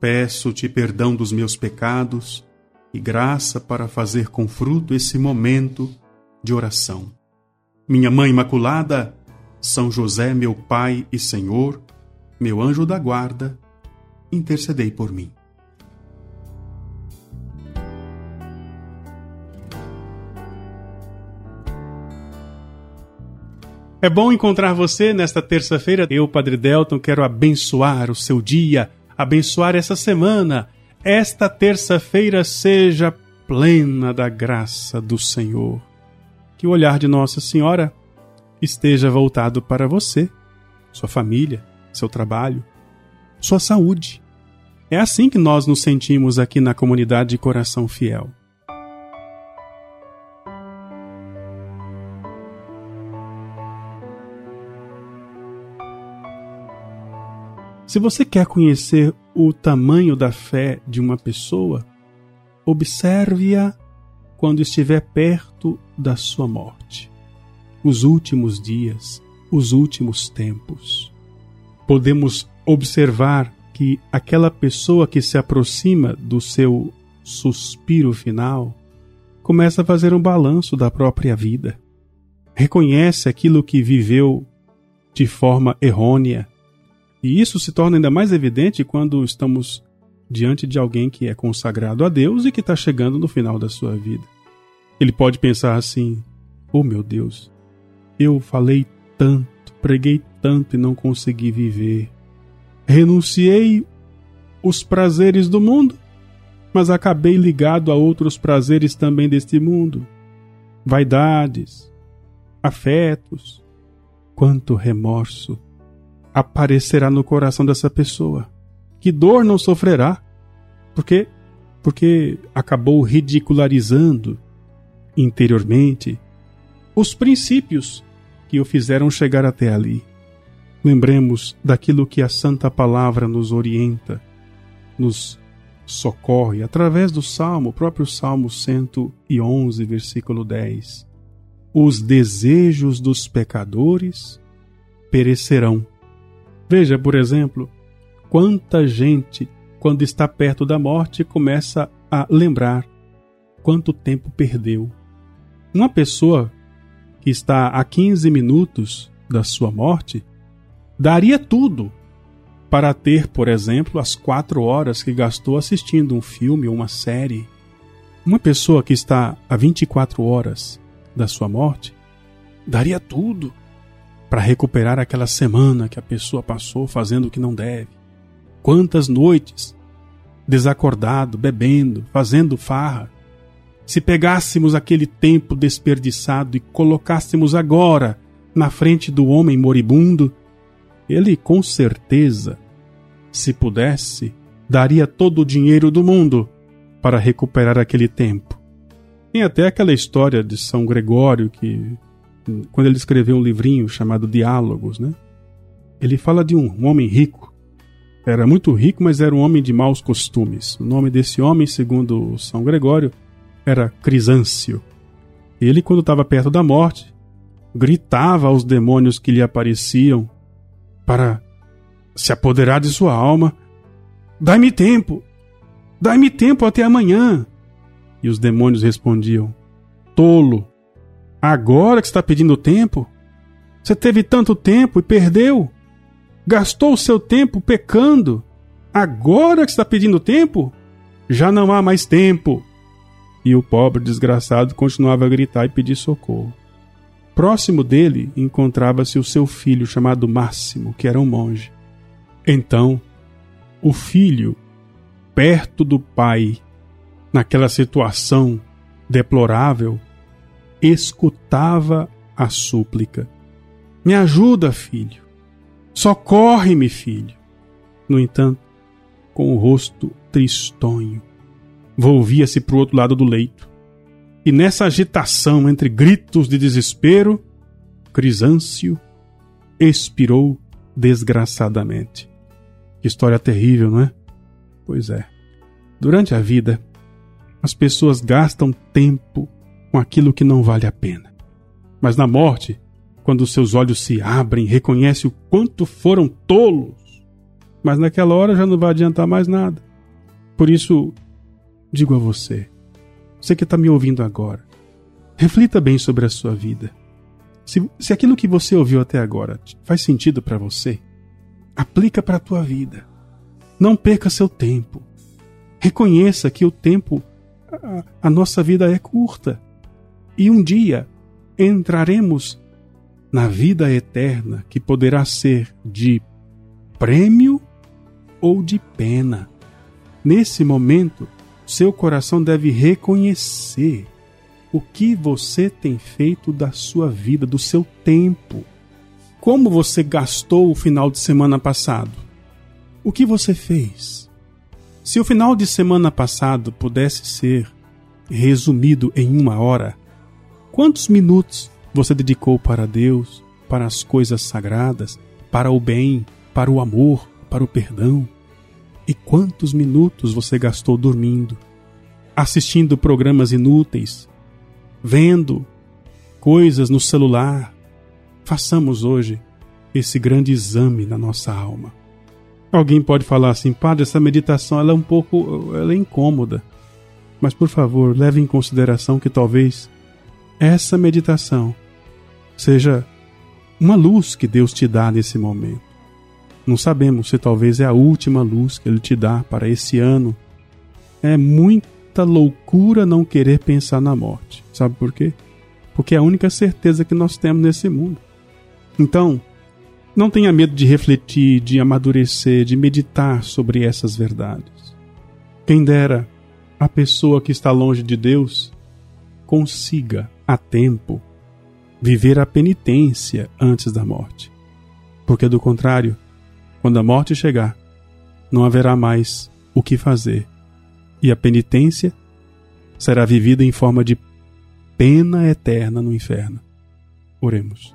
Peço-te perdão dos meus pecados e graça para fazer com fruto esse momento de oração. Minha Mãe Imaculada, São José, meu Pai e Senhor, meu anjo da guarda, intercedei por mim. É bom encontrar você nesta terça-feira. Eu, Padre Delton, quero abençoar o seu dia, abençoar essa semana. Esta terça-feira seja plena da graça do Senhor. Que o olhar de Nossa Senhora esteja voltado para você, sua família, seu trabalho, sua saúde. É assim que nós nos sentimos aqui na comunidade de Coração Fiel. Se você quer conhecer o tamanho da fé de uma pessoa, observe-a quando estiver perto da sua morte. Os últimos dias, os últimos tempos. Podemos observar que aquela pessoa que se aproxima do seu suspiro final começa a fazer um balanço da própria vida. Reconhece aquilo que viveu de forma errônea, e isso se torna ainda mais evidente quando estamos diante de alguém que é consagrado a Deus e que está chegando no final da sua vida. Ele pode pensar assim: Oh meu Deus, eu falei tanto, preguei tanto e não consegui viver. Renunciei os prazeres do mundo, mas acabei ligado a outros prazeres também deste mundo. Vaidades, afetos, quanto remorso aparecerá no coração dessa pessoa. Que dor não sofrerá? Porque porque acabou ridicularizando interiormente os princípios que o fizeram chegar até ali. Lembremos daquilo que a Santa Palavra nos orienta, nos socorre através do Salmo, o próprio Salmo 111, versículo 10. Os desejos dos pecadores perecerão, Veja, por exemplo, quanta gente, quando está perto da morte, começa a lembrar quanto tempo perdeu. Uma pessoa que está a 15 minutos da sua morte daria tudo para ter, por exemplo, as quatro horas que gastou assistindo um filme ou uma série. Uma pessoa que está a 24 horas da sua morte daria tudo para recuperar aquela semana que a pessoa passou fazendo o que não deve. Quantas noites desacordado, bebendo, fazendo farra. Se pegássemos aquele tempo desperdiçado e colocássemos agora na frente do homem moribundo, ele com certeza, se pudesse, daria todo o dinheiro do mundo para recuperar aquele tempo. Tem até aquela história de São Gregório que quando ele escreveu um livrinho chamado Diálogos, né? Ele fala de um homem rico. Era muito rico, mas era um homem de maus costumes. O nome desse homem, segundo São Gregório, era Crisâncio. Ele, quando estava perto da morte, gritava aos demônios que lhe apareciam para se apoderar de sua alma: Dai-me tempo! Dai-me tempo até amanhã! E os demônios respondiam: Tolo! Agora que está pedindo tempo? Você teve tanto tempo e perdeu? Gastou o seu tempo pecando? Agora que está pedindo tempo? Já não há mais tempo. E o pobre desgraçado continuava a gritar e pedir socorro. Próximo dele encontrava-se o seu filho chamado Máximo, que era um monge. Então, o filho, perto do pai, naquela situação deplorável, escutava a súplica. Me ajuda, filho. Socorre-me, filho. No entanto, com o rosto tristonho, volvia-se para o outro lado do leito. E nessa agitação entre gritos de desespero, Crisâncio expirou desgraçadamente. Que história terrível, não é? Pois é. Durante a vida, as pessoas gastam tempo com aquilo que não vale a pena. Mas na morte, quando seus olhos se abrem, reconhece o quanto foram tolos. Mas naquela hora já não vai adiantar mais nada. Por isso, digo a você, você que está me ouvindo agora, reflita bem sobre a sua vida. Se, se aquilo que você ouviu até agora faz sentido para você, aplica para a tua vida. Não perca seu tempo. Reconheça que o tempo, a, a nossa vida é curta. E um dia entraremos na vida eterna que poderá ser de prêmio ou de pena. Nesse momento, seu coração deve reconhecer o que você tem feito da sua vida, do seu tempo. Como você gastou o final de semana passado? O que você fez? Se o final de semana passado pudesse ser resumido em uma hora, quantos minutos você dedicou para Deus, para as coisas sagradas, para o bem, para o amor, para o perdão? E quantos minutos você gastou dormindo, assistindo programas inúteis, vendo coisas no celular? Façamos hoje esse grande exame na nossa alma. Alguém pode falar assim, padre, essa meditação ela é um pouco, ela é incômoda. Mas por favor, leve em consideração que talvez essa meditação seja uma luz que Deus te dá nesse momento. Não sabemos se talvez é a última luz que Ele te dá para esse ano. É muita loucura não querer pensar na morte. Sabe por quê? Porque é a única certeza que nós temos nesse mundo. Então, não tenha medo de refletir, de amadurecer, de meditar sobre essas verdades. Quem dera a pessoa que está longe de Deus consiga, a tempo, viver a penitência antes da morte. Porque, do contrário, quando a morte chegar, não haverá mais o que fazer, e a penitência será vivida em forma de pena eterna no inferno. Oremos.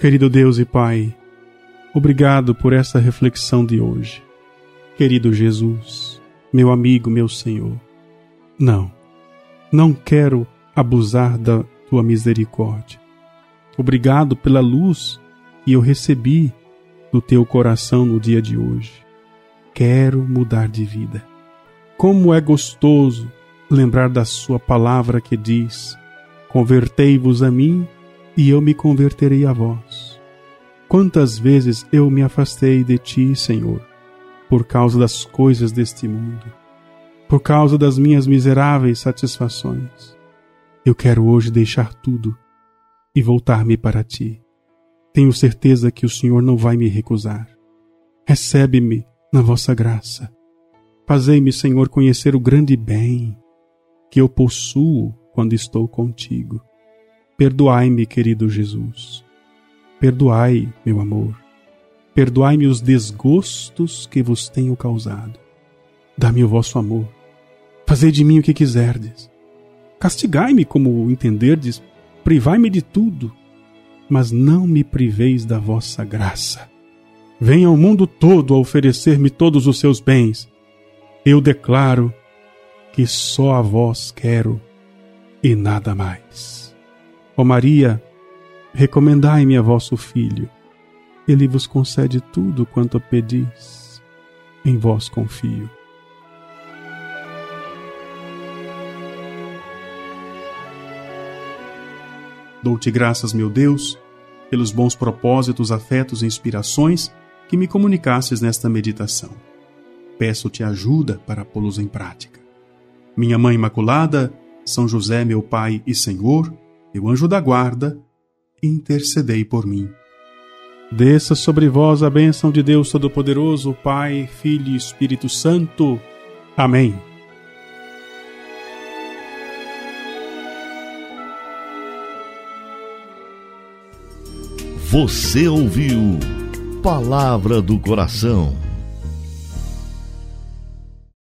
Querido Deus e Pai, obrigado por essa reflexão de hoje. Querido Jesus, meu amigo, meu Senhor, não, não quero abusar da tua misericórdia. Obrigado pela luz que eu recebi do teu coração no dia de hoje. Quero mudar de vida. Como é gostoso lembrar da Sua palavra que diz: Convertei-vos a mim e eu me converterei a vós. Quantas vezes eu me afastei de ti, Senhor, por causa das coisas deste mundo, por causa das minhas miseráveis satisfações. Eu quero hoje deixar tudo e voltar-me para ti. Tenho certeza que o Senhor não vai me recusar. Recebe-me na vossa graça. Fazei-me, Senhor, conhecer o grande bem que eu possuo quando estou contigo. Perdoai-me, querido Jesus. Perdoai, meu amor. Perdoai-me os desgostos que vos tenho causado. Dá-me o vosso amor. Fazei de mim o que quiserdes. Castigai-me como entenderdes, privai-me de tudo, mas não me priveis da vossa graça. Venha o mundo todo a oferecer-me todos os seus bens. Eu declaro que só a vós quero e nada mais. Ó Maria, recomendai-me a vosso Filho. Ele vos concede tudo quanto pedis. Em vós confio. Dou-te graças, meu Deus, pelos bons propósitos, afetos e inspirações que me comunicasses nesta meditação. Peço-te ajuda para pô-los em prática. Minha Mãe Imaculada, São José, meu Pai e Senhor, meu anjo da guarda, intercedei por mim. Desça sobre vós a bênção de Deus Todo-Poderoso, Pai, Filho e Espírito Santo. Amém. Você ouviu Palavra do Coração